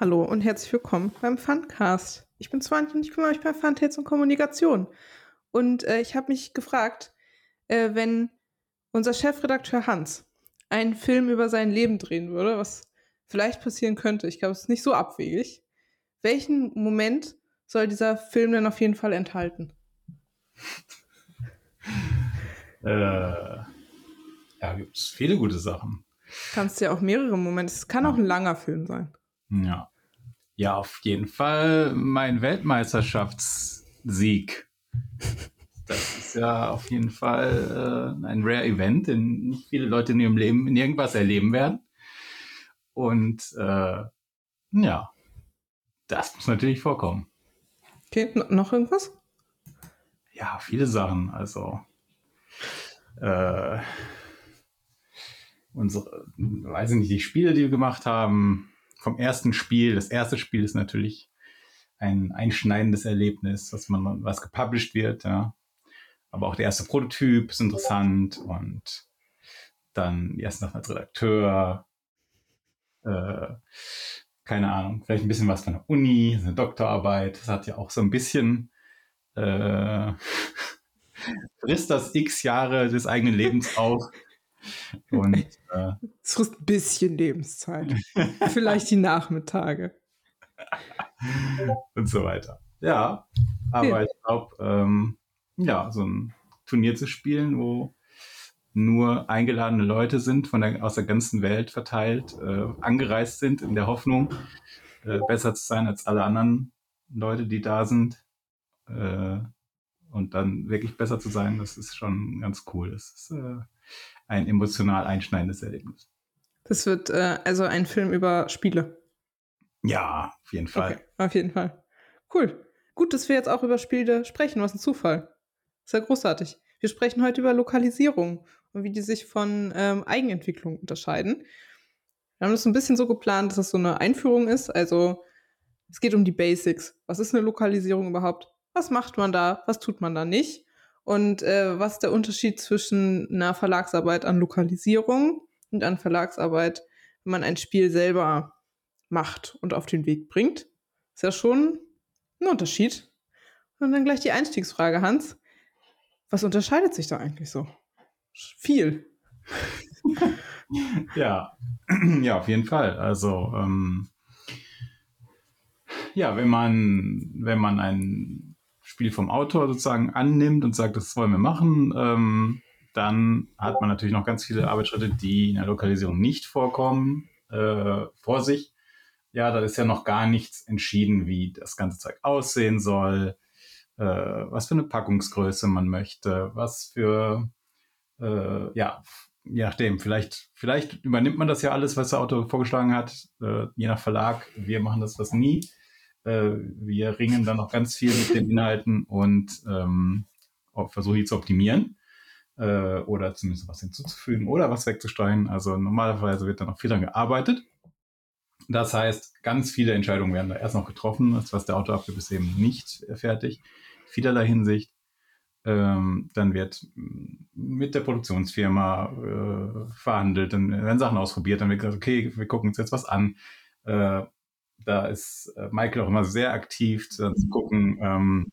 Hallo und herzlich willkommen beim Funcast. Ich bin Swantje und ich kümmere mich bei Funtails und Kommunikation. Und äh, ich habe mich gefragt, äh, wenn unser Chefredakteur Hans einen Film über sein Leben drehen würde, was vielleicht passieren könnte, ich glaube, es ist nicht so abwegig, welchen Moment soll dieser Film denn auf jeden Fall enthalten? äh, ja, gibt es viele gute Sachen. Kannst ja auch mehrere Momente. Es kann auch ein langer Film sein. Ja. Ja, auf jeden Fall mein Weltmeisterschaftssieg. Das ist ja auf jeden Fall äh, ein Rare Event, den nicht viele Leute in ihrem Leben in irgendwas erleben werden. Und äh, ja, das muss natürlich vorkommen. Okay, noch irgendwas? Ja, viele Sachen. Also äh, unsere, weiß ich nicht, die Spiele, die wir gemacht haben, vom ersten Spiel. Das erste Spiel ist natürlich ein einschneidendes Erlebnis, was man, was gepublished wird, ja. Aber auch der erste Prototyp ist interessant und dann die erste Nacht als Redakteur, äh, keine Ahnung, vielleicht ein bisschen was von der Uni, eine Doktorarbeit. Das hat ja auch so ein bisschen äh, frisst das x Jahre des eigenen Lebens auf. Und äh, es frisst ein bisschen Lebenszeit. Vielleicht die Nachmittage. Und so weiter. Ja, aber ja. ich glaube, ähm, ja, so ein Turnier zu spielen, wo nur eingeladene Leute sind, von der, aus der ganzen Welt verteilt, äh, angereist sind, in der Hoffnung, äh, besser zu sein als alle anderen Leute, die da sind. Äh, und dann wirklich besser zu sein, das ist schon ganz cool. Das ist äh, ein emotional einschneidendes Erlebnis. Das wird äh, also ein Film über Spiele. Ja, auf jeden Fall. Okay, auf jeden Fall. Cool. Gut, dass wir jetzt auch über Spiele sprechen. Was ein Zufall. Ist ja großartig. Wir sprechen heute über Lokalisierung und wie die sich von ähm, Eigenentwicklung unterscheiden. Wir haben das ein bisschen so geplant, dass das so eine Einführung ist. Also es geht um die Basics. Was ist eine Lokalisierung überhaupt? Was macht man da? Was tut man da nicht? Und äh, was ist der Unterschied zwischen einer Verlagsarbeit an Lokalisierung und an Verlagsarbeit, wenn man ein Spiel selber macht und auf den Weg bringt? Ist ja schon ein Unterschied. Und dann gleich die Einstiegsfrage, Hans. Was unterscheidet sich da eigentlich so? Viel. ja, ja, auf jeden Fall. Also ähm, ja, wenn man wenn man ein Spiel vom Autor sozusagen annimmt und sagt, das wollen wir machen, ähm, dann hat man natürlich noch ganz viele Arbeitsschritte, die in der Lokalisierung nicht vorkommen, äh, vor sich. Ja, da ist ja noch gar nichts entschieden, wie das ganze Zeug aussehen soll, äh, was für eine Packungsgröße man möchte, was für, äh, ja, je nachdem, vielleicht, vielleicht übernimmt man das ja alles, was der Autor vorgeschlagen hat, äh, je nach Verlag. Wir machen das was nie. Äh, wir ringen dann noch ganz viel mit den Inhalten und ähm, versuchen die zu optimieren äh, oder zumindest was hinzuzufügen oder was wegzusteuern. Also normalerweise wird dann noch viel daran gearbeitet. Das heißt, ganz viele Entscheidungen werden da erst noch getroffen, das was der Autor abgibt, ist eben nicht fertig. Vielerlei Hinsicht. Ähm, dann wird mit der Produktionsfirma äh, verhandelt, dann werden Sachen ausprobiert, dann wird gesagt, okay, wir gucken uns jetzt was an. Äh, da ist äh, Michael auch immer sehr aktiv zu, zu gucken, ähm,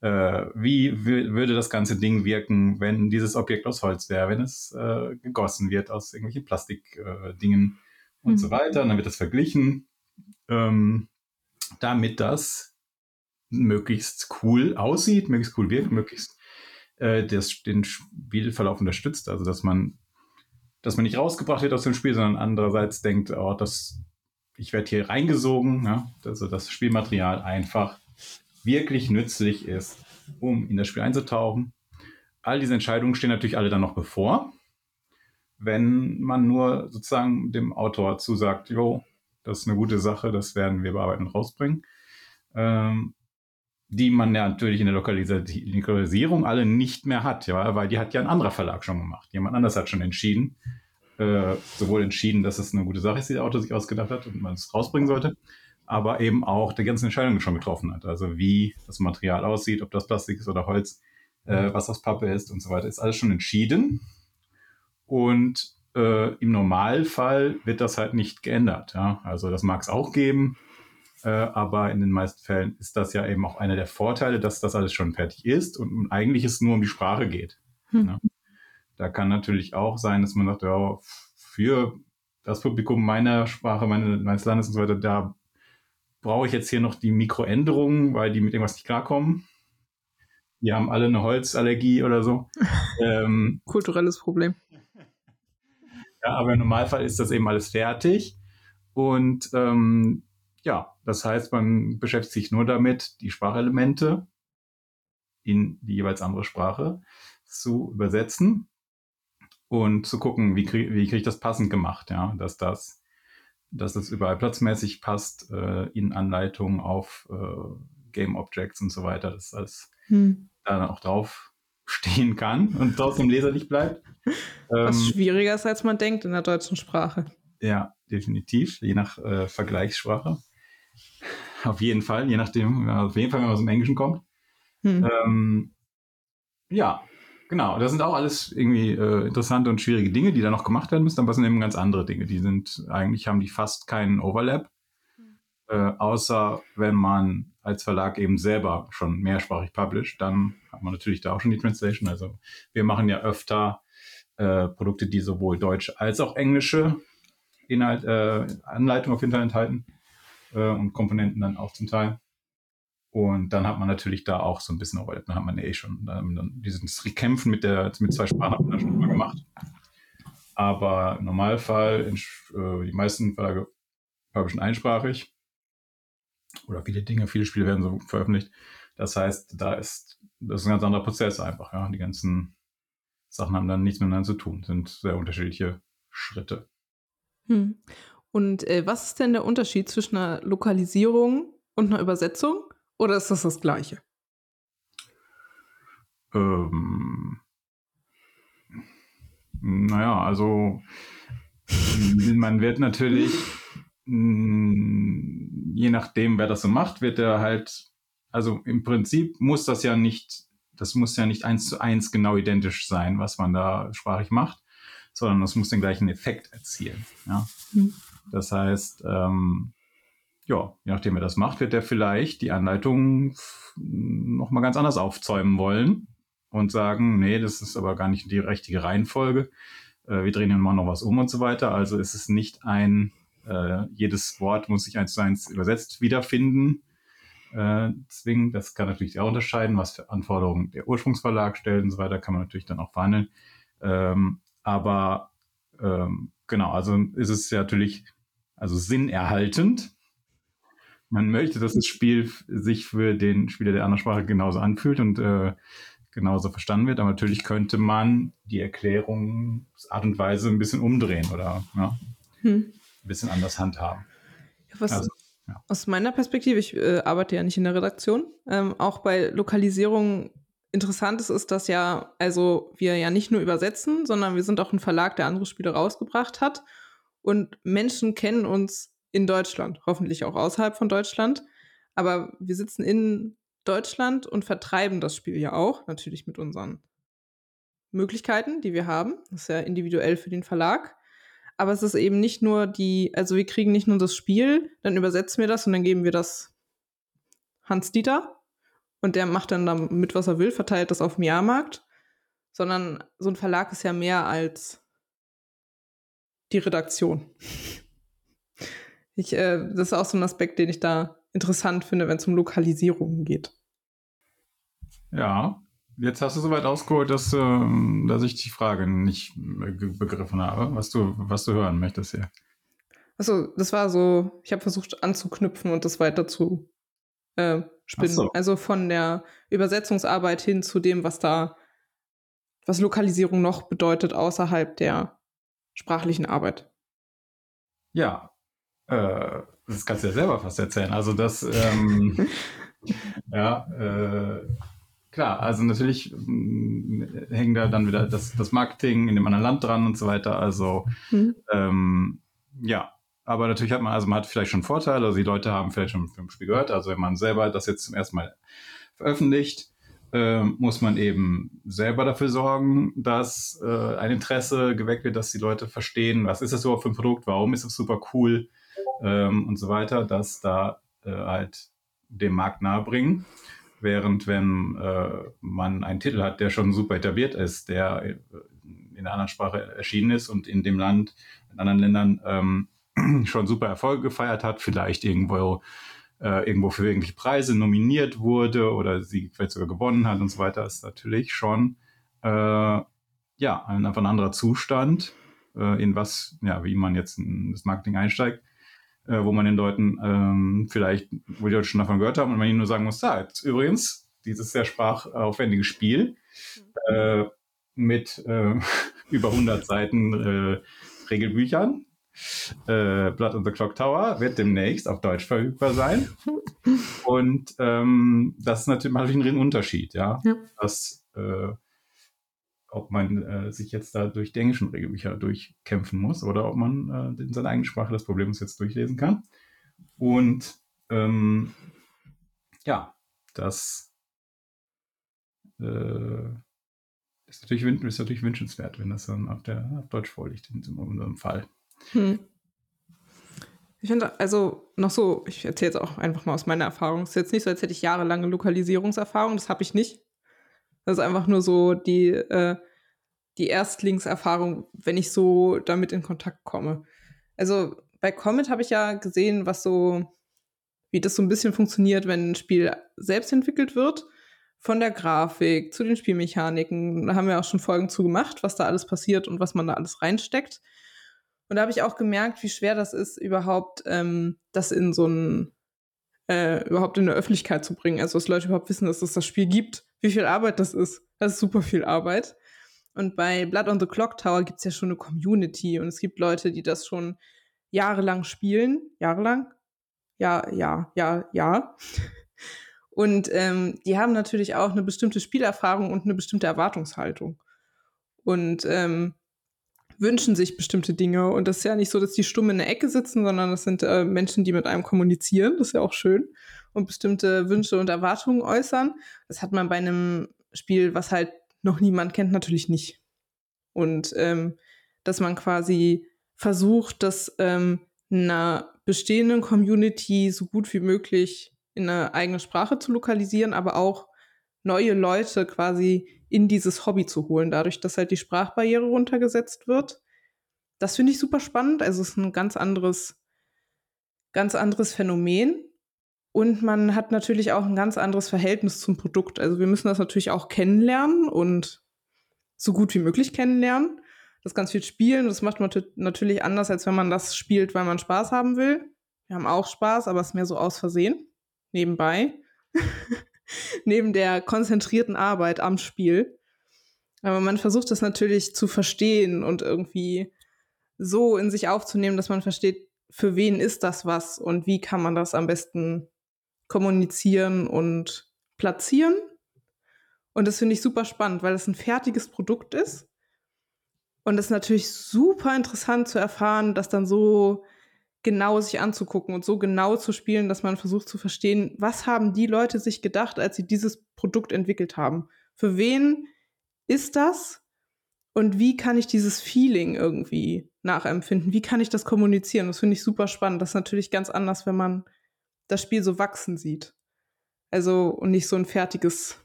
äh, wie würde das ganze Ding wirken, wenn dieses Objekt aus Holz wäre, wenn es äh, gegossen wird aus irgendwelchen Plastikdingen äh, und mhm. so weiter. Und dann wird das verglichen, ähm, damit das möglichst cool aussieht, möglichst cool wirkt, möglichst äh, das, den Spielverlauf unterstützt. Also dass man dass man nicht rausgebracht wird aus dem Spiel, sondern andererseits denkt, oh, das ich werde hier reingesogen, ja, also das Spielmaterial einfach wirklich nützlich ist, um in das Spiel einzutauchen. All diese Entscheidungen stehen natürlich alle dann noch bevor. Wenn man nur sozusagen dem Autor zusagt, jo, das ist eine gute Sache, das werden wir bearbeiten und rausbringen, ähm, die man ja natürlich in der Lokalisierung alle nicht mehr hat, ja, weil die hat ja ein anderer Verlag schon gemacht. Jemand anders hat schon entschieden, äh, sowohl entschieden, dass es eine gute Sache ist, die der Autor sich ausgedacht hat und man es rausbringen sollte, aber eben auch die ganzen Entscheidungen schon getroffen hat. Also wie das Material aussieht, ob das Plastik ist oder Holz, äh, was das Pappe ist und so weiter, ist alles schon entschieden. Und äh, im Normalfall wird das halt nicht geändert. Ja? Also das mag es auch geben, Äh, aber in den meisten Fällen ist das ja eben auch einer der Vorteile, dass das alles schon fertig ist und eigentlich es nur um die Sprache geht. Hm. Ja. Da kann natürlich auch sein, dass man sagt, ja, für das Publikum meiner Sprache, meine, meines Landes und so weiter, da brauche ich jetzt hier noch die Mikroänderungen, weil die mit irgendwas nicht klarkommen. Die haben alle eine Holzallergie oder so. ähm, Kulturelles Problem. Ja, aber im Normalfall ist das eben alles fertig. Und ähm, ja, das heißt, man beschäftigt sich nur damit, die Sprachelemente in die jeweils andere Sprache zu übersetzen und zu gucken, wie kriege wie krieg ich das passend gemacht, ja, dass das, dass das überall platzmäßig passt äh, in Anleitungen auf äh, Game Objects und so weiter, dass das hm. da auch drauf stehen kann und trotzdem leserlich bleibt. Was ähm, schwieriger ist, als man denkt in der deutschen Sprache. Ja, definitiv, je nach äh, Vergleichssprache. Auf jeden Fall, je nachdem, auf jeden Fall, wenn man aus dem Englischen kommt. Hm. Ähm, ja, Genau, das sind auch alles irgendwie äh, interessante und schwierige Dinge, die da noch gemacht werden müssen, aber es sind eben ganz andere Dinge. Die sind, eigentlich haben die fast keinen Overlap, äh, außer wenn man als Verlag eben selber schon mehrsprachig publisht, dann hat man natürlich da auch schon die Translation. Also wir machen ja öfter äh, Produkte, die sowohl deutsche als auch englische Inhalt, äh, Anleitung auf jeden Fall enthalten äh, und Komponenten dann auch zum Teil. Und dann hat man natürlich da auch so ein bisschen Overlap. Dann hat man eh schon ähm, dieses Kämpfen mit, der, mit zwei Sprachen hat man schon mal gemacht. Aber im Normalfall, in, äh, die meisten Verlage publishen einsprachig. Oder viele Dinge, viele Spiele werden so veröffentlicht. Das heißt, da ist, das ist ein ganz anderer Prozess einfach. Ja. Die ganzen Sachen haben dann nichts miteinander zu tun, sind sehr unterschiedliche Schritte. Hm. Und äh, was ist denn der Unterschied zwischen einer Lokalisierung und einer Übersetzung? Oder ist das das Gleiche? Ähm, naja, also man wird natürlich, mm, je nachdem, wer das so macht, wird er halt, also im Prinzip muss das ja nicht, das muss ja nicht eins zu eins genau identisch sein, was man da sprachlich macht, sondern das muss den gleichen Effekt erzielen. Ja? Hm. Das heißt, ähm, ja, je nachdem, wer das macht, wird er vielleicht die Anleitung nochmal ganz anders aufzäumen wollen und sagen, nee, das ist aber gar nicht die richtige Reihenfolge. Äh, wir drehen hier mal noch was um und so weiter. Also ist es nicht ein, äh, jedes Wort muss sich eins zu eins übersetzt wiederfinden. Äh, zwingend, das kann natürlich auch unterscheiden, was für Anforderungen der Ursprungsverlag stellt und so weiter, kann man natürlich dann auch verhandeln. Ähm, aber ähm, genau, also ist es ja natürlich also sinnerhaltend, man möchte, dass das Spiel sich für den Spieler der anderen Sprache genauso anfühlt und äh, genauso verstanden wird. Aber natürlich könnte man die Erklärungsart und Weise ein bisschen umdrehen oder ja, hm. ein bisschen anders handhaben. Was, also, ja. Aus meiner Perspektive, ich äh, arbeite ja nicht in der Redaktion, ähm, auch bei Lokalisierung interessant ist, ist, dass ja, also wir ja nicht nur übersetzen, sondern wir sind auch ein Verlag, der andere Spiele rausgebracht hat. Und Menschen kennen uns in Deutschland, hoffentlich auch außerhalb von Deutschland. Aber wir sitzen in Deutschland und vertreiben das Spiel ja auch, natürlich mit unseren Möglichkeiten, die wir haben. Das ist ja individuell für den Verlag. Aber es ist eben nicht nur die, also wir kriegen nicht nur das Spiel, dann übersetzen wir das und dann geben wir das Hans Dieter und der macht dann damit, was er will, verteilt das auf dem Jahrmarkt, sondern so ein Verlag ist ja mehr als die Redaktion. Ich, äh, das ist auch so ein Aspekt, den ich da interessant finde, wenn es um Lokalisierungen geht. Ja, jetzt hast du soweit ausgeholt, dass, äh, dass ich die Frage nicht begriffen habe, was du, was du hören möchtest hier. Achso, das war so, ich habe versucht anzuknüpfen und das weiter zu äh, spinnen. So. Also von der Übersetzungsarbeit hin zu dem, was da, was Lokalisierung noch bedeutet außerhalb der sprachlichen Arbeit. Ja, äh, das kannst du ja selber fast erzählen. Also das, ähm, ja, äh, klar, also natürlich äh, hängt da dann wieder das, das Marketing in dem anderen Land dran und so weiter. Also mhm. ähm, ja, aber natürlich hat man, also man hat vielleicht schon Vorteile, also die Leute haben vielleicht schon vom Spiel gehört. Also wenn man selber das jetzt zum ersten Mal veröffentlicht, äh, muss man eben selber dafür sorgen, dass äh, ein Interesse geweckt wird, dass die Leute verstehen, was ist das überhaupt für ein Produkt, warum ist es super cool, ähm, und so weiter, dass da äh, halt dem Markt nahebringen. Während wenn äh, man einen Titel hat, der schon super etabliert ist, der äh, in einer anderen Sprache erschienen ist und in dem Land, in anderen Ländern ähm, schon super Erfolge gefeiert hat, vielleicht irgendwo äh, irgendwo für irgendwelche Preise nominiert wurde oder sie vielleicht sogar gewonnen hat und so weiter, ist natürlich schon äh, ja ein, einfach ein anderer Zustand, äh, in was, ja, wie man jetzt in das Marketing einsteigt, äh, wo man den Leuten ähm, vielleicht, wo die Leute schon davon gehört haben und man ihnen nur sagen muss, ja, jetzt übrigens, dieses sehr sprachaufwendige Spiel äh, mit äh, über 100 Seiten äh, Regelbüchern, äh, Blood on the Clock Tower wird demnächst auf Deutsch verfügbar sein. Und ähm, das ist natürlich, natürlich einen Unterschied, ja. ja. Dass, äh, ob man äh, sich jetzt da durch die englischen Regelbücher durchkämpfen muss oder ob man äh, in seiner eigenen Sprache das Problem jetzt durchlesen kann. Und ähm, ja, das äh, ist, natürlich, ist natürlich wünschenswert, wenn das dann auf, der, auf Deutsch vorliegt, in unserem Fall. Hm. Ich finde, also noch so, ich erzähle jetzt auch einfach mal aus meiner Erfahrung. Es ist jetzt nicht so, als hätte ich jahrelange Lokalisierungserfahrung, das habe ich nicht. Das ist einfach nur so die, äh, die Erstlingserfahrung, wenn ich so damit in Kontakt komme. Also bei Comet habe ich ja gesehen, was so, wie das so ein bisschen funktioniert, wenn ein Spiel selbst entwickelt wird. Von der Grafik zu den Spielmechaniken. Da haben wir auch schon Folgen zu gemacht, was da alles passiert und was man da alles reinsteckt. Und da habe ich auch gemerkt, wie schwer das ist, überhaupt ähm, das in so ein, äh, überhaupt in der Öffentlichkeit zu bringen. Also, dass Leute überhaupt wissen, dass es das Spiel gibt, wie viel Arbeit das ist. Das ist super viel Arbeit. Und bei Blood on the Clock Tower gibt es ja schon eine Community und es gibt Leute, die das schon jahrelang spielen. Jahrelang? Ja, ja, ja, ja. Und ähm, die haben natürlich auch eine bestimmte Spielerfahrung und eine bestimmte Erwartungshaltung. Und ähm, wünschen sich bestimmte Dinge. Und das ist ja nicht so, dass die stumm in der Ecke sitzen, sondern das sind äh, Menschen, die mit einem kommunizieren. Das ist ja auch schön. Und bestimmte Wünsche und Erwartungen äußern. Das hat man bei einem Spiel, was halt noch niemand kennt, natürlich nicht. Und ähm, dass man quasi versucht, das ähm, einer bestehenden Community so gut wie möglich in eine eigene Sprache zu lokalisieren, aber auch neue Leute quasi in dieses Hobby zu holen, dadurch, dass halt die Sprachbarriere runtergesetzt wird. Das finde ich super spannend. Also es ist ein ganz anderes, ganz anderes Phänomen. Und man hat natürlich auch ein ganz anderes Verhältnis zum Produkt. Also wir müssen das natürlich auch kennenlernen und so gut wie möglich kennenlernen. Das ganz viel spielen. Das macht man natürlich anders, als wenn man das spielt, weil man Spaß haben will. Wir haben auch Spaß, aber es ist mehr so aus Versehen. Nebenbei. neben der konzentrierten Arbeit am Spiel. Aber man versucht das natürlich zu verstehen und irgendwie so in sich aufzunehmen, dass man versteht, für wen ist das was und wie kann man das am besten kommunizieren und platzieren. Und das finde ich super spannend, weil es ein fertiges Produkt ist. Und es ist natürlich super interessant zu erfahren, dass dann so genau sich anzugucken und so genau zu spielen, dass man versucht zu verstehen, was haben die Leute sich gedacht, als sie dieses Produkt entwickelt haben? Für wen ist das? Und wie kann ich dieses Feeling irgendwie nachempfinden? Wie kann ich das kommunizieren? Das finde ich super spannend. Das ist natürlich ganz anders, wenn man das Spiel so wachsen sieht. Also und nicht so ein fertiges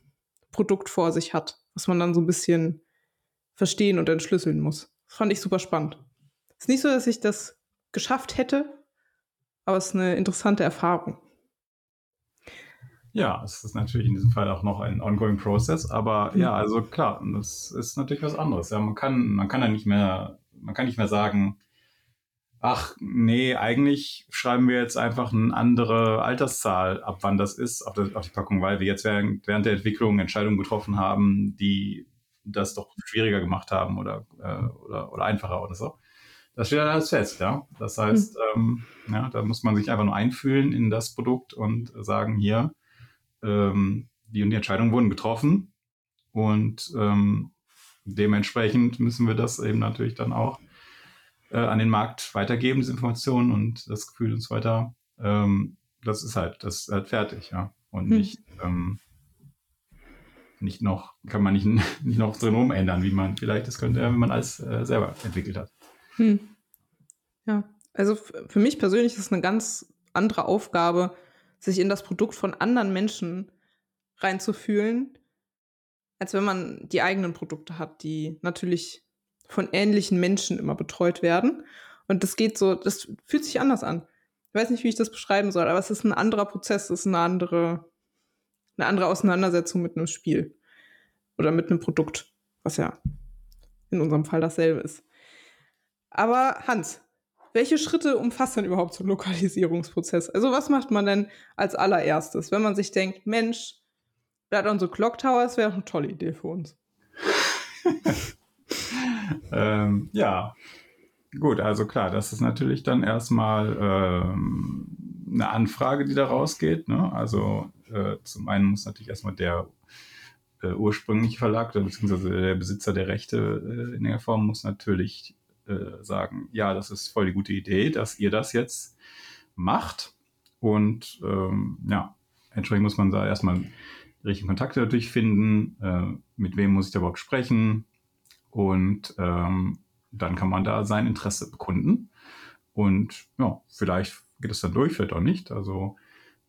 Produkt vor sich hat, was man dann so ein bisschen verstehen und entschlüsseln muss. Das fand ich super spannend. Ist nicht so, dass ich das geschafft hätte. Aber es ist eine interessante Erfahrung. Ja, es ist natürlich in diesem Fall auch noch ein ongoing Process, aber mhm. ja, also klar, das ist natürlich was anderes. Ja, man kann, man kann ja nicht mehr, man kann nicht mehr sagen, ach nee, eigentlich schreiben wir jetzt einfach eine andere Alterszahl ab, wann das ist auf, der, auf die Packung, weil wir jetzt während, während der Entwicklung Entscheidungen getroffen haben, die das doch schwieriger gemacht haben oder, äh, oder, oder einfacher oder so. Das steht dann alles fest, ja. Das heißt, mhm. ähm, ja, da muss man sich einfach nur einfühlen in das Produkt und sagen, hier, ähm, die und die Entscheidungen wurden getroffen und ähm, dementsprechend müssen wir das eben natürlich dann auch äh, an den Markt weitergeben, diese Informationen und das Gefühl und so weiter. Ähm, das ist halt, das ist halt fertig, ja. Und mhm. nicht, ähm, nicht noch, kann man nicht, nicht noch drin umändern, wie man vielleicht das könnte, wenn man alles äh, selber entwickelt hat. Hm. Ja, also für mich persönlich ist es eine ganz andere Aufgabe, sich in das Produkt von anderen Menschen reinzufühlen, als wenn man die eigenen Produkte hat, die natürlich von ähnlichen Menschen immer betreut werden. Und das geht so, das fühlt sich anders an. Ich weiß nicht, wie ich das beschreiben soll, aber es ist ein anderer Prozess, es ist eine andere, eine andere Auseinandersetzung mit einem Spiel oder mit einem Produkt, was ja in unserem Fall dasselbe ist. Aber Hans, welche Schritte umfasst denn überhaupt so ein Lokalisierungsprozess? Also was macht man denn als allererstes, wenn man sich denkt, Mensch, Blood on the Clock Towers wäre eine tolle Idee für uns. ähm, ja, gut, also klar, das ist natürlich dann erstmal ähm, eine Anfrage, die da rausgeht. Ne? Also äh, zum einen muss natürlich erstmal der äh, ursprüngliche Verlag, beziehungsweise der Besitzer der Rechte äh, in der Form muss natürlich äh, sagen, ja, das ist voll die gute Idee, dass ihr das jetzt macht. Und ähm, ja, entsprechend muss man da erstmal richtigen Kontakte natürlich finden, äh, mit wem muss ich da überhaupt sprechen und ähm, dann kann man da sein Interesse bekunden. Und ja, vielleicht geht es dann durch, vielleicht auch nicht. Also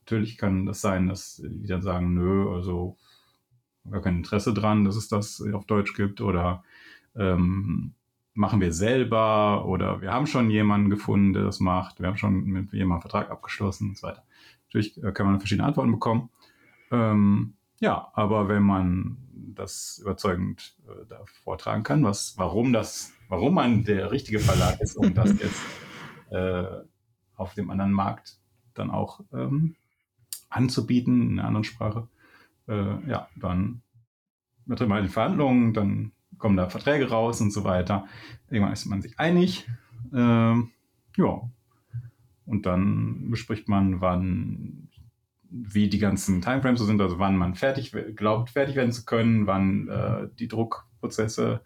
natürlich kann das sein, dass die dann sagen, nö, also gar kein Interesse dran, dass es das auf Deutsch gibt oder ähm, machen wir selber oder wir haben schon jemanden gefunden, der das macht, wir haben schon mit jemandem einen Vertrag abgeschlossen und so weiter. Natürlich äh, kann man verschiedene Antworten bekommen. Ähm, ja, aber wenn man das überzeugend äh, da vortragen kann, was, warum das, warum man der richtige Verlag ist, um das jetzt äh, auf dem anderen Markt dann auch ähm, anzubieten, in einer anderen Sprache, äh, ja, dann wird man in Verhandlungen, dann kommen da Verträge raus und so weiter. Irgendwann ist man sich einig. Ähm, ja. Und dann bespricht man, wann, wie die ganzen Timeframes so sind, also wann man fertig glaubt, fertig werden zu können, wann äh, die Druckprozesse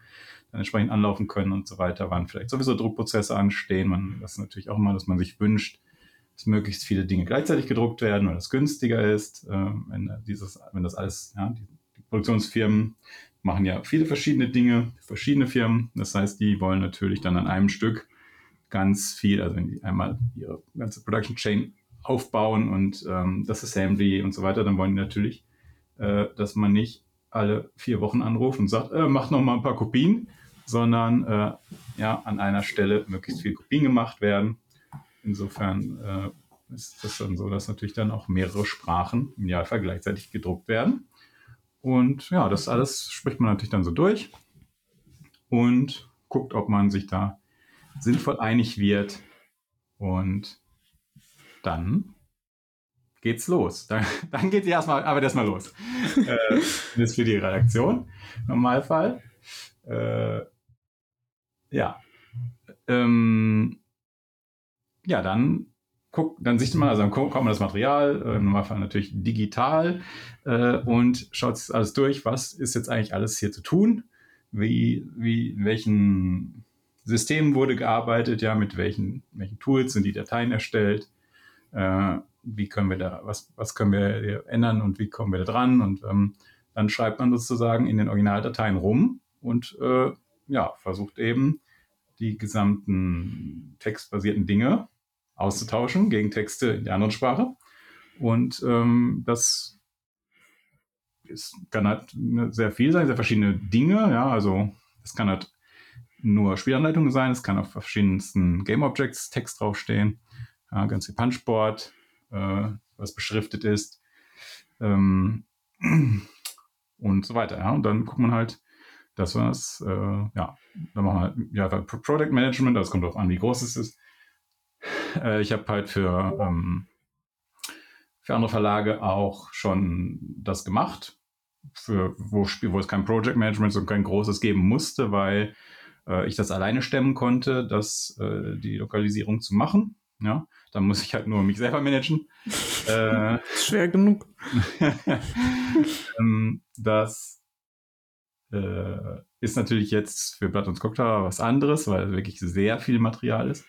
dann entsprechend anlaufen können und so weiter, wann vielleicht sowieso Druckprozesse anstehen. Man, das ist natürlich auch immer, dass man sich wünscht, dass möglichst viele Dinge gleichzeitig gedruckt werden, weil das günstiger ist, äh, wenn dieses, wenn das alles, ja, die, die Produktionsfirmen machen ja viele verschiedene Dinge, verschiedene Firmen. Das heißt, die wollen natürlich dann an einem Stück ganz viel, also wenn die einmal ihre ganze Production Chain aufbauen und ähm, das Assembly und so weiter, dann wollen die natürlich, äh, dass man nicht alle vier Wochen anruft und sagt, äh, mach noch mal ein paar Kopien, sondern äh, ja an einer Stelle möglichst viele Kopien gemacht werden. Insofern äh, ist das dann so, dass natürlich dann auch mehrere Sprachen im Idealfall gleichzeitig gedruckt werden. Und ja, das alles spricht man natürlich dann so durch und guckt, ob man sich da sinnvoll einig wird. Und dann geht's los. Dann, dann geht erstmal, aber erstmal los. äh, das ist für die Redaktion im Normalfall. Äh, ja. Ähm, ja, dann guckt, dann sieht man, also dann kommt man das Material, äh, im Normalfall natürlich digital äh, und schaut sich alles durch, was ist jetzt eigentlich alles hier zu tun, wie, wie, in welchen Systemen wurde gearbeitet, ja, mit welchen, welchen Tools sind die Dateien erstellt, äh, wie können wir da, was, was können wir ändern und wie kommen wir da dran und ähm, dann schreibt man sozusagen in den Originaldateien rum und äh, ja, versucht eben die gesamten textbasierten Dinge auszutauschen gegen Texte in der anderen Sprache. Und ähm, das ist, kann halt sehr viel sein, sehr verschiedene Dinge. Ja, also es kann halt nur Spielanleitungen sein, es kann auf verschiedensten Game Objects Text draufstehen, ja, ganz wie Punchboard, äh, was beschriftet ist ähm, und so weiter. Ja. Und dann guckt man halt, dass wir das, äh, ja, dann machen wir halt, ja, Product Management, das kommt darauf an, wie groß es ist. Äh, ich habe halt für, ähm, für andere Verlage auch schon das gemacht, für, wo, wo es kein Project Management und kein großes geben musste, weil äh, ich das alleine stemmen konnte, das, äh, die Lokalisierung zu machen. Ja, dann muss ich halt nur mich selber managen. äh, Schwer genug. ähm, das äh, ist natürlich jetzt für Blatt und Cocktail was anderes, weil wirklich sehr viel Material ist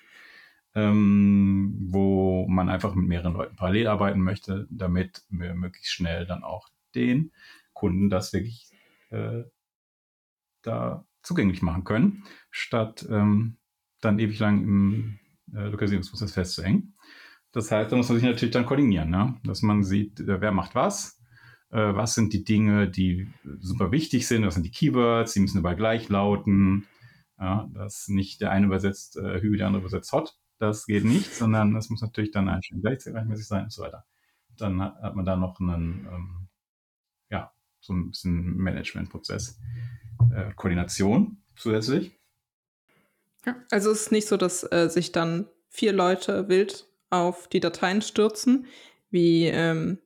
ähm, wo man einfach mit mehreren Leuten parallel arbeiten möchte, damit wir möglichst schnell dann auch den Kunden das wirklich äh, da zugänglich machen können, statt ähm, dann ewig lang im äh, Lokalisierungsprozess festzuhängen. Das heißt, da muss man sich natürlich dann koordinieren, ne? dass man sieht, äh, wer macht was, äh, was sind die Dinge, die super wichtig sind, was sind die Keywords, die müssen überall gleich lauten, ja, dass nicht der eine übersetzt äh, Hü, der andere übersetzt Hot, das geht nicht, sondern das muss natürlich dann einstellen gleichmäßig sein und so weiter. Dann hat, hat man da noch einen, ähm, ja, so ein bisschen Managementprozess, äh, Koordination zusätzlich. Ja, also es ist nicht so, dass äh, sich dann vier Leute wild auf die Dateien stürzen, wie ähm,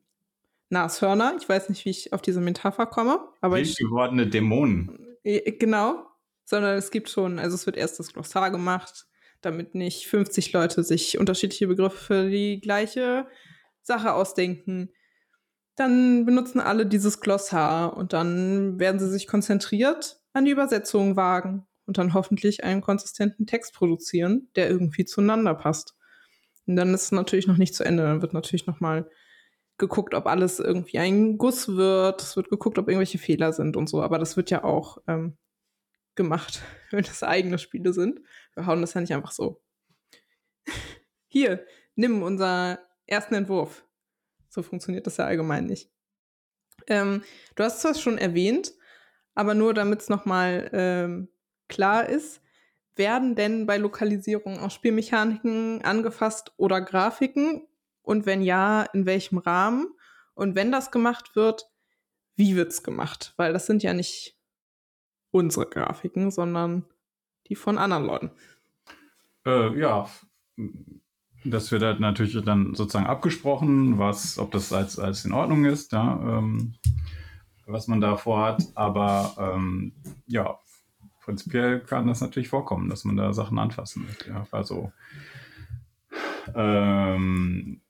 Nashörner. Ich weiß nicht, wie ich auf diese Metapher komme, aber wild ich, gewordene Dämonen. äh, genau, sondern es gibt schon, also es wird erst das Glossar gemacht, damit nicht 50 Leute sich unterschiedliche Begriffe für die gleiche Sache ausdenken. Dann benutzen alle dieses Glossar und dann werden sie sich konzentriert an die Übersetzung wagen und dann hoffentlich einen konsistenten Text produzieren, der irgendwie zueinander passt. Und dann ist es natürlich noch nicht zu Ende. Dann wird natürlich noch mal geguckt, ob alles irgendwie ein Guss wird. Es wird geguckt, ob irgendwelche Fehler sind und so. Aber das wird ja auch ähm, gemacht, wenn das eigene Spiele sind. Wir hauen das ja nicht einfach so. Hier, nimm unser ersten Entwurf. So funktioniert das ja allgemein nicht. Ähm, du hast es schon erwähnt, aber nur damit es nochmal ähm, klar ist, werden denn bei Lokalisierung auch Spielmechaniken angefasst oder Grafiken? Und wenn ja, in welchem Rahmen? Und wenn das gemacht wird, wie wird es gemacht? Weil das sind ja nicht unsere Grafiken, sondern die von anderen Leuten. Äh, ja, das wird halt natürlich dann sozusagen abgesprochen, was, ob das als, als in Ordnung ist, ja, ähm, was man da vorhat. Aber ähm, ja, prinzipiell kann das natürlich vorkommen, dass man da Sachen anfassen möchte. Ja. Also ähm,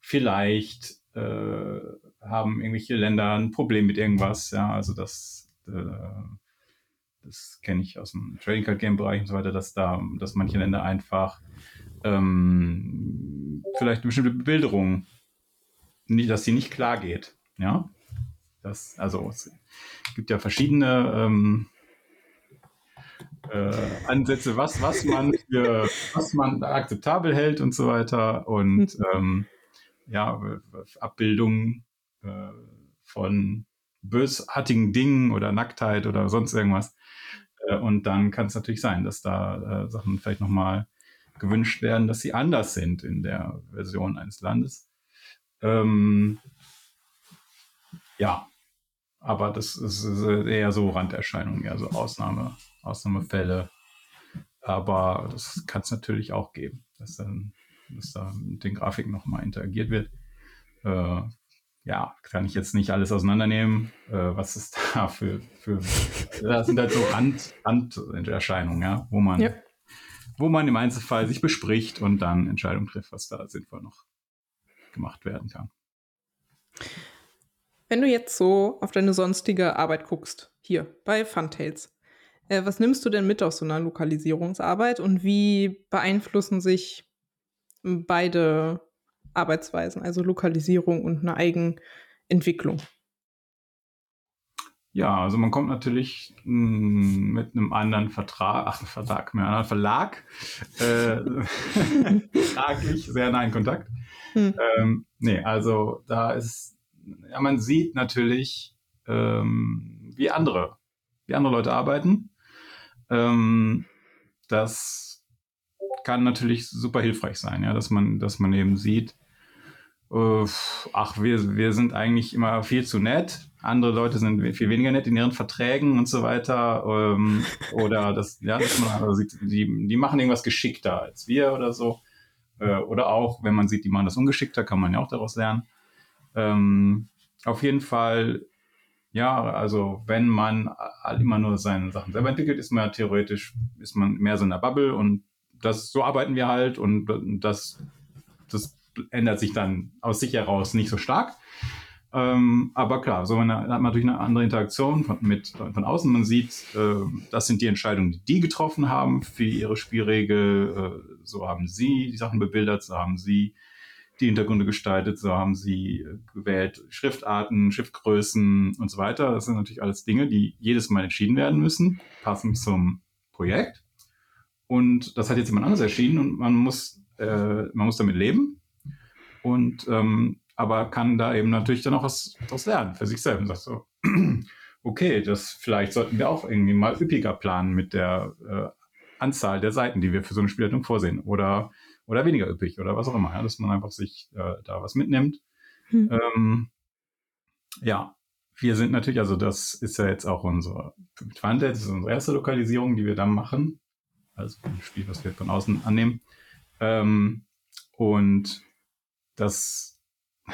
vielleicht äh, haben irgendwelche Länder ein Problem mit irgendwas, ja, also das, äh, das kenne ich aus dem Trading Card Game Bereich und so weiter, dass da, dass manche Länder einfach ähm, vielleicht eine bestimmte Bebilderung, nicht, dass sie nicht klar geht, ja. Das, also es gibt ja verschiedene ähm, äh, Ansätze, was, was man für, was man akzeptabel hält und so weiter. Und hm. ähm, ja, Abbildungen äh, von bösartigen Dingen oder Nacktheit oder sonst irgendwas. Äh, und dann kann es natürlich sein, dass da äh, Sachen vielleicht nochmal gewünscht werden, dass sie anders sind in der Version eines Landes. Ähm, ja, aber das ist eher so Randerscheinungen, eher so Ausnahme, Ausnahmefälle. Aber das kann es natürlich auch geben, dass, dann, dass da mit den Grafiken nochmal interagiert wird. Äh, ja, kann ich jetzt nicht alles auseinandernehmen. Äh, was ist da für, für das sind halt so Rand, Randerscheinungen, ja, wo man, ja. wo man im Einzelfall sich bespricht und dann Entscheidungen trifft, was da sinnvoll noch gemacht werden kann. Wenn du jetzt so auf deine sonstige Arbeit guckst, hier bei Funtails, äh, was nimmst du denn mit aus so einer Lokalisierungsarbeit und wie beeinflussen sich beide Arbeitsweisen, also Lokalisierung und eine Eigenentwicklung? Ja, also man kommt natürlich mh, hm, mit einem anderen Vertrag, ach, Vertrag, mit einem anderen Verlag, äh, vertraglich sehr nah in Kontakt. Hm. Ähm, nee, also da ist, ja, man sieht natürlich, ähm, wie andere, wie andere Leute arbeiten. Ähm, das kann natürlich super hilfreich sein, ja, dass man, dass man eben sieht, äh, ach, wir, wir sind eigentlich immer viel zu nett. Andere Leute sind viel weniger nett in ihren Verträgen und so weiter. Ähm, oder das, ja, dass man also sieht, die, die machen irgendwas geschickter als wir oder so. Äh, oder auch, wenn man sieht, die machen das ungeschickter, kann man ja auch daraus lernen. Ähm, auf jeden Fall ja, also wenn man immer nur seine Sachen selber entwickelt, ist man theoretisch, ist man mehr so in der Bubble und das, so arbeiten wir halt und das, das ändert sich dann aus sich heraus nicht so stark. Ähm, aber klar, so eine, hat man natürlich eine andere Interaktion von, mit, von außen. Man sieht, äh, das sind die Entscheidungen, die die getroffen haben für ihre Spielregel. Äh, so haben sie die Sachen bebildert, so haben sie die Hintergründe gestaltet, so haben sie äh, gewählt Schriftarten, Schriftgrößen und so weiter. Das sind natürlich alles Dinge, die jedes Mal entschieden werden müssen, passend zum Projekt. Und das hat jetzt jemand anderes erschienen und man muss, äh, man muss damit leben. und ähm, aber kann da eben natürlich dann auch was daraus lernen für sich selbst sagt so, okay, das vielleicht sollten wir auch irgendwie mal üppiger planen mit der äh, Anzahl der Seiten, die wir für so eine Spielleitung vorsehen oder oder weniger üppig oder was auch immer, ja, dass man einfach sich äh, da was mitnimmt. Hm. Ähm, ja, wir sind natürlich, also das ist ja jetzt auch unsere Twante, das ist unsere erste Lokalisierung, die wir dann machen. Also ein Spiel, was wir von außen annehmen. Ähm, und das,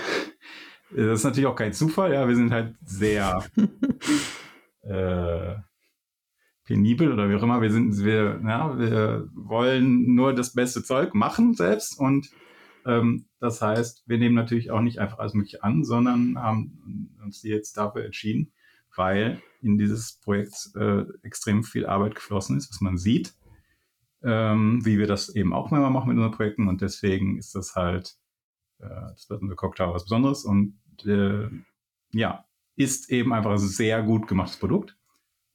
das ist natürlich auch kein Zufall, ja, wir sind halt sehr äh, penibel oder wie auch immer. Wir sind, wir, ja, wir wollen nur das beste Zeug machen selbst und ähm, das heißt, wir nehmen natürlich auch nicht einfach alles Mögliche an, sondern haben uns jetzt dafür entschieden, weil in dieses Projekt äh, extrem viel Arbeit geflossen ist, was man sieht, ähm, wie wir das eben auch immer machen mit unseren Projekten und deswegen ist das halt äh, das wird unser Cocktail was Besonderes und äh, ja, ist eben einfach ein sehr gut gemachtes Produkt.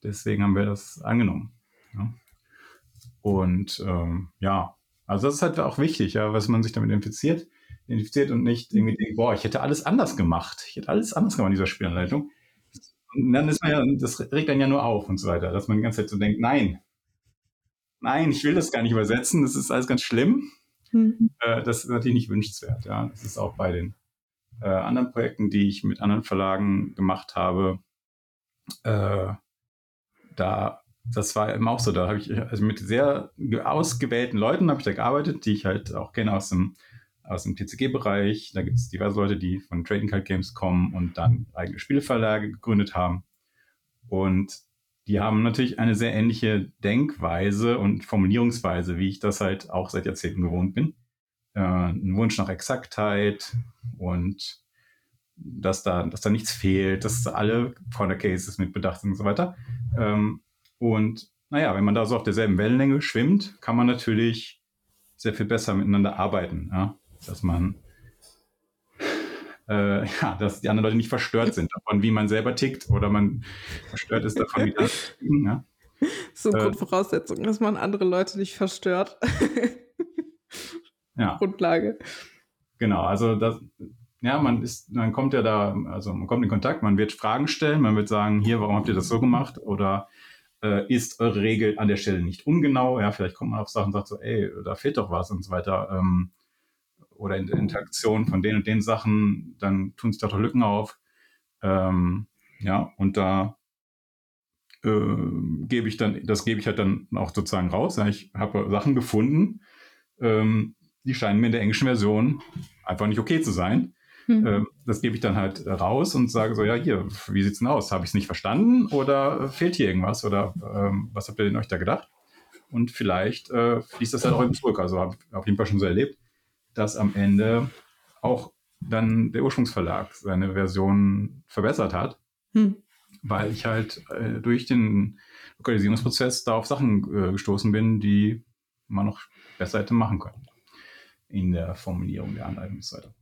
Deswegen haben wir das angenommen. Ja. Und ähm, ja, also das ist halt auch wichtig, ja, was man sich damit identifiziert, identifiziert und nicht irgendwie denkt, boah, ich hätte alles anders gemacht. Ich hätte alles anders gemacht in dieser Spielanleitung. Und dann ist man ja, das regt dann ja nur auf und so weiter, dass man die ganze Zeit so denkt, nein, nein, ich will das gar nicht übersetzen, das ist alles ganz schlimm. Mhm. Äh, das ist natürlich nicht wünschenswert, ja. Das ist auch bei den äh, anderen Projekten, die ich mit anderen Verlagen gemacht habe, äh, da das war eben auch so. Da habe ich also mit sehr ausgewählten Leuten habe ich da gearbeitet, die ich halt auch kenne aus dem aus dem TCG-Bereich. Da gibt es diverse Leute, die von Trading Card Games kommen und dann eigene Spieleverlage gegründet haben. Und die haben natürlich eine sehr ähnliche Denkweise und Formulierungsweise, wie ich das halt auch seit Jahrzehnten gewohnt bin. Äh, ein Wunsch nach Exaktheit und dass da, dass da nichts fehlt, dass alle Corner Cases mit bedacht sind und so weiter. Ähm, und naja, wenn man da so auf derselben Wellenlänge schwimmt, kann man natürlich sehr viel besser miteinander arbeiten. Ja? Dass man, äh, ja, dass die anderen Leute nicht verstört sind davon, wie man selber tickt oder man verstört ist davon, wie das ticken. Ja? So äh, Grundvoraussetzung, dass man andere Leute nicht verstört. ja. Grundlage. Genau, also das, ja, man ist, man kommt ja da, also man kommt in Kontakt, man wird Fragen stellen, man wird sagen, hier, warum habt ihr das so gemacht? Oder äh, ist eure Regel an der Stelle nicht ungenau? Ja, vielleicht kommt man auf Sachen und sagt so, ey, da fehlt doch was und so weiter. Ähm, oder in der Interaktion von den und den Sachen, dann tun sich da doch Lücken auf. Ähm, ja, und da äh, gebe ich dann, das gebe ich halt dann auch sozusagen raus. Ja, ich habe Sachen gefunden, ähm, die scheinen mir in der englischen Version einfach nicht okay zu sein. Mhm. Das gebe ich dann halt raus und sage so, ja, hier, wie sieht's denn aus? Habe ich es nicht verstanden oder fehlt hier irgendwas? Oder ähm, was habt ihr denn euch da gedacht? Und vielleicht äh, fließt das dann auch eben zurück. Also habe ich auf jeden Fall schon so erlebt, dass am Ende auch dann der Ursprungsverlag seine Version verbessert hat, hm. weil ich halt äh, durch den Lokalisierungsprozess da auf Sachen äh, gestoßen bin, die man noch besser hätte machen können in der Formulierung der Anleitung und so weiter.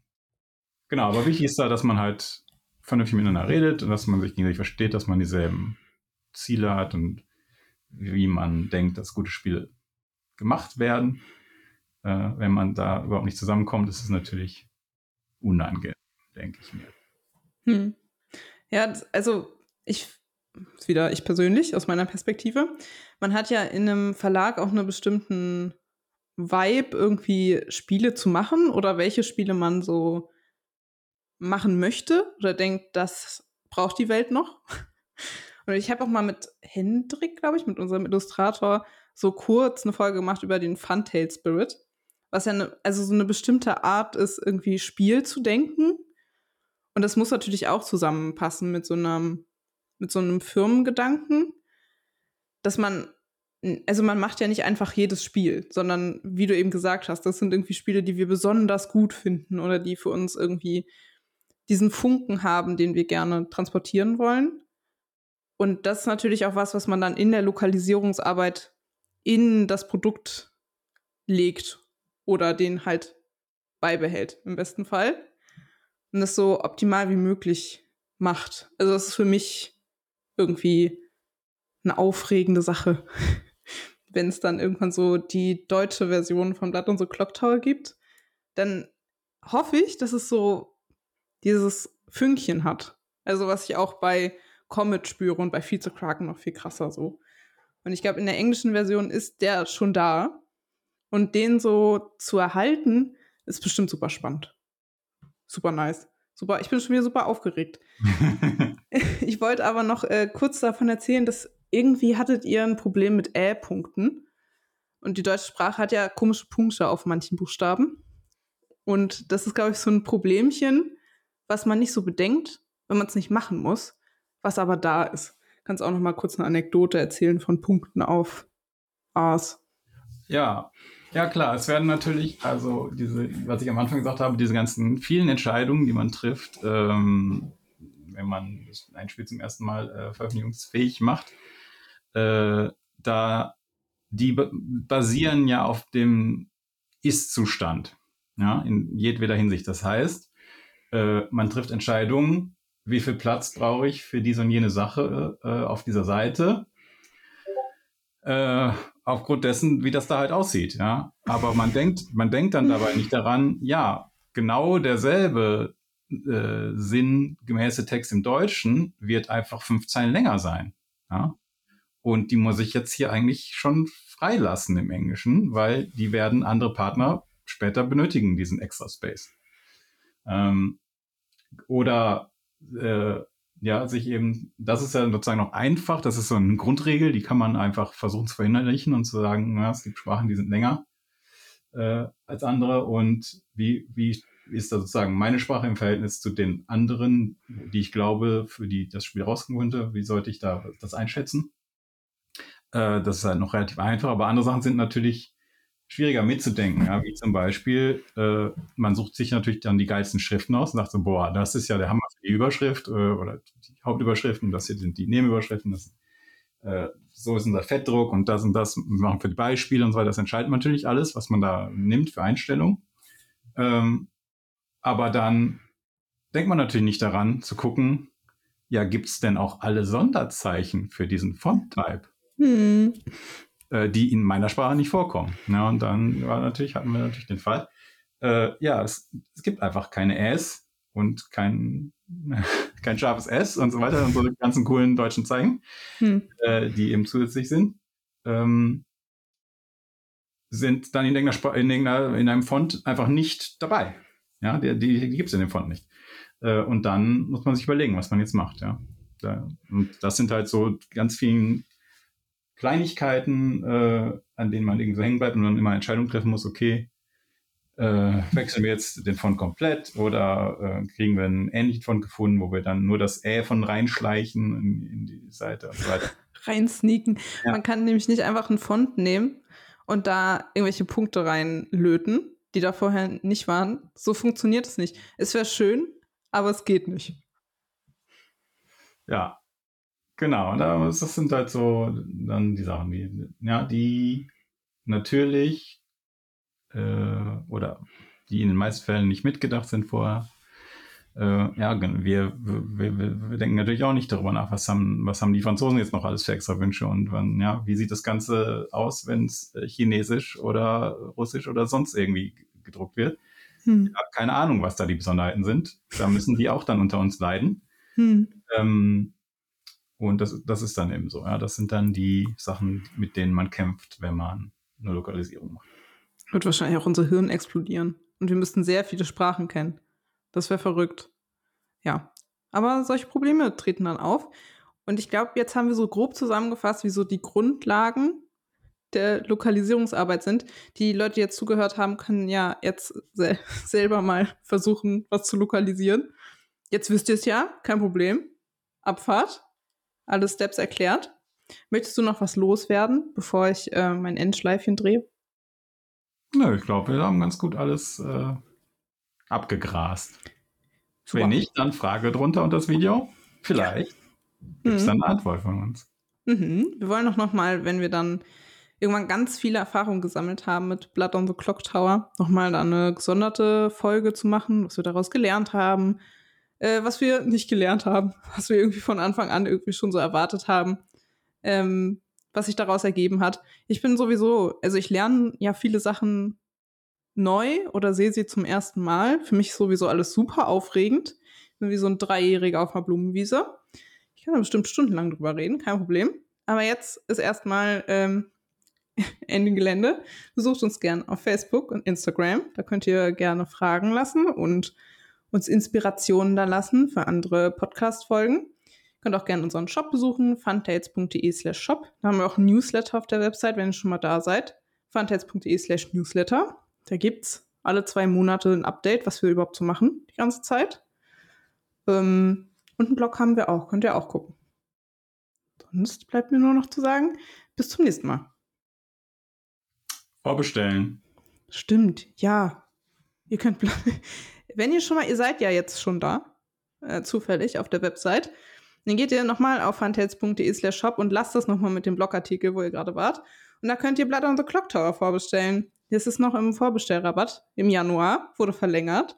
Genau, aber wichtig ist da, dass man halt vernünftig miteinander redet und dass man sich gegenseitig versteht, dass man dieselben Ziele hat und wie man denkt, dass gute Spiele gemacht werden. Äh, wenn man da überhaupt nicht zusammenkommt, ist es natürlich unangenehm, denke ich mir. Hm. Ja, also ich wieder ich persönlich aus meiner Perspektive. Man hat ja in einem Verlag auch einen bestimmten Vibe, irgendwie Spiele zu machen oder welche Spiele man so machen möchte oder denkt, das braucht die Welt noch. Und ich habe auch mal mit Hendrik, glaube ich, mit unserem Illustrator, so kurz eine Folge gemacht über den Funtail Spirit, was ja ne, also so eine bestimmte Art ist, irgendwie Spiel zu denken. Und das muss natürlich auch zusammenpassen mit so einem, mit so einem Firmengedanken, dass man, also man macht ja nicht einfach jedes Spiel, sondern wie du eben gesagt hast, das sind irgendwie Spiele, die wir besonders gut finden oder die für uns irgendwie diesen Funken haben, den wir gerne transportieren wollen. Und das ist natürlich auch was, was man dann in der Lokalisierungsarbeit in das Produkt legt oder den halt beibehält, im besten Fall. Und das so optimal wie möglich macht. Also das ist für mich irgendwie eine aufregende Sache, wenn es dann irgendwann so die deutsche Version von Blood und so Clock Tower gibt. Dann hoffe ich, dass es so dieses Fünkchen hat. Also was ich auch bei Comet spüre und bei Vizekraken noch viel krasser so. Und ich glaube, in der englischen Version ist der schon da. Und den so zu erhalten, ist bestimmt super spannend. Super nice. Super, ich bin schon wieder super aufgeregt. ich wollte aber noch äh, kurz davon erzählen, dass irgendwie hattet ihr ein Problem mit Ä-Punkten. Und die deutsche Sprache hat ja komische Punkte auf manchen Buchstaben. Und das ist, glaube ich, so ein Problemchen, was man nicht so bedenkt, wenn man es nicht machen muss, was aber da ist. Kannst auch noch mal kurz eine Anekdote erzählen von Punkten auf A's. Ja, ja klar. Es werden natürlich, also diese, was ich am Anfang gesagt habe, diese ganzen vielen Entscheidungen, die man trifft, ähm, wenn man ein Spiel zum ersten Mal äh, veröffentlichungsfähig macht, äh, da die basieren ja auf dem Ist-Zustand, ja, in jedweder Hinsicht. Das heißt, äh, man trifft Entscheidungen, wie viel Platz brauche ich für diese und jene Sache äh, auf dieser Seite, äh, aufgrund dessen, wie das da halt aussieht, ja. Aber man denkt, man denkt dann dabei nicht daran, ja, genau derselbe äh, sinngemäße Text im Deutschen wird einfach fünf Zeilen länger sein, ja. Und die muss ich jetzt hier eigentlich schon freilassen im Englischen, weil die werden andere Partner später benötigen, diesen extra Space. Ähm, oder äh, ja, sich eben, das ist ja sozusagen noch einfach, das ist so eine Grundregel, die kann man einfach versuchen zu verinnerlichen und zu sagen, ja, es gibt Sprachen, die sind länger äh, als andere und wie, wie ist da sozusagen meine Sprache im Verhältnis zu den anderen, die ich glaube, für die das Spiel rauskommen könnte, wie sollte ich da das einschätzen? Äh, das ist halt noch relativ einfach, aber andere Sachen sind natürlich schwieriger mitzudenken, ja, wie zum Beispiel, äh, man sucht sich natürlich dann die geilsten Schriften aus und sagt so, boah, das ist ja der Hammer für die Überschrift äh, oder die Hauptüberschriften, das hier sind die Nebenüberschriften, das, äh, so ist unser Fettdruck und das und das machen für die Beispiele und so weiter. Das entscheidet natürlich alles, was man da nimmt für Einstellungen. Ähm, aber dann denkt man natürlich nicht daran zu gucken, ja, gibt's denn auch alle Sonderzeichen für diesen Font-Type? Hm äh, die in meiner Sprache nicht vorkommen. Ja, und dann war natürlich, hatten wir natürlich den Fall, äh, ja, es, es gibt einfach keine S und kein, kein scharfes S und so weiter und so die ganzen coolen deutschen Zeichen, hm. äh, die eben zusätzlich sind, ähm, sind dann in irgendeiner, in, irgendeiner, in einem Font einfach nicht dabei. Ja, die, die, die gibt es in dem Font nicht. Äh, und dann muss man sich überlegen, was man jetzt macht. Ja. Da, und das sind halt so ganz vielen Kleinigkeiten, äh, an denen man irgendwie so hängen bleibt und dann immer Entscheidungen treffen muss, okay, äh, wechseln wir jetzt den Font komplett oder äh, kriegen wir einen ähnlichen Font gefunden, wo wir dann nur das Ä von reinschleichen in, in die Seite und so weiter. Reinsneaken. Ja. Man kann nämlich nicht einfach einen Font nehmen und da irgendwelche Punkte reinlöten, die da vorher nicht waren. So funktioniert es nicht. Es wäre schön, aber es geht nicht. Ja, Genau, das sind halt so dann die Sachen, die, ja, die natürlich äh, oder die in den meisten Fällen nicht mitgedacht sind vorher. Äh, ja, wir, wir, wir denken natürlich auch nicht darüber nach, was haben, was haben die Franzosen jetzt noch alles für extra Wünsche und wann, ja, wie sieht das Ganze aus, wenn es äh, chinesisch oder russisch oder sonst irgendwie gedruckt wird. Hm. Ich habe keine Ahnung, was da die Besonderheiten sind. Da müssen die auch dann unter uns leiden. Hm. Ähm, und das, das ist dann eben so. Ja. Das sind dann die Sachen, mit denen man kämpft, wenn man eine Lokalisierung macht. Wird wahrscheinlich auch unser Hirn explodieren. Und wir müssten sehr viele Sprachen kennen. Das wäre verrückt. Ja. Aber solche Probleme treten dann auf. Und ich glaube, jetzt haben wir so grob zusammengefasst, wie so die Grundlagen der Lokalisierungsarbeit sind. Die Leute, die jetzt zugehört haben, können ja jetzt sel selber mal versuchen, was zu lokalisieren. Jetzt wisst ihr es ja, kein Problem. Abfahrt alle Steps erklärt. Möchtest du noch was loswerden, bevor ich äh, mein Endschleifchen drehe? Nö, ich glaube, wir haben ganz gut alles äh, abgegrast. Super. Wenn nicht, dann Frage drunter unter das Video. Vielleicht ja. gibt es mhm. dann eine Antwort von uns. Mhm. Wir wollen auch noch mal, wenn wir dann irgendwann ganz viele Erfahrungen gesammelt haben mit Blood on the Clock Tower, noch mal eine gesonderte Folge zu machen, was wir daraus gelernt haben, äh, was wir nicht gelernt haben, was wir irgendwie von Anfang an irgendwie schon so erwartet haben, ähm, was sich daraus ergeben hat. Ich bin sowieso, also ich lerne ja viele Sachen neu oder sehe sie zum ersten Mal. Für mich sowieso alles super aufregend. Ich bin wie so ein Dreijähriger auf einer Blumenwiese. Ich kann da bestimmt stundenlang drüber reden, kein Problem. Aber jetzt ist erstmal ähm, Ende Gelände. Besucht uns gern auf Facebook und Instagram. Da könnt ihr gerne Fragen lassen und uns Inspirationen da lassen für andere Podcast-Folgen. Könnt auch gerne unseren Shop besuchen, funtates.de slash shop. Da haben wir auch ein Newsletter auf der Website, wenn ihr schon mal da seid. funtates.de slash newsletter. Da gibt's alle zwei Monate ein Update, was wir überhaupt so machen, die ganze Zeit. Ähm, und einen Blog haben wir auch, könnt ihr auch gucken. Sonst bleibt mir nur noch zu sagen, bis zum nächsten Mal. Vorbestellen. Stimmt, ja. Ihr könnt, wenn ihr schon mal, ihr seid ja jetzt schon da, äh, zufällig auf der Website, dann geht ihr nochmal auf funtails.de slash shop und lasst das nochmal mit dem Blogartikel, wo ihr gerade wart. Und da könnt ihr Blood on the Clock Tower vorbestellen. Das ist noch im Vorbestellrabatt im Januar, wurde verlängert.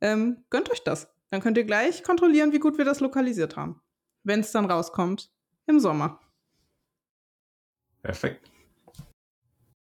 Ähm, gönnt euch das. Dann könnt ihr gleich kontrollieren, wie gut wir das lokalisiert haben. Wenn es dann rauskommt im Sommer. Perfekt.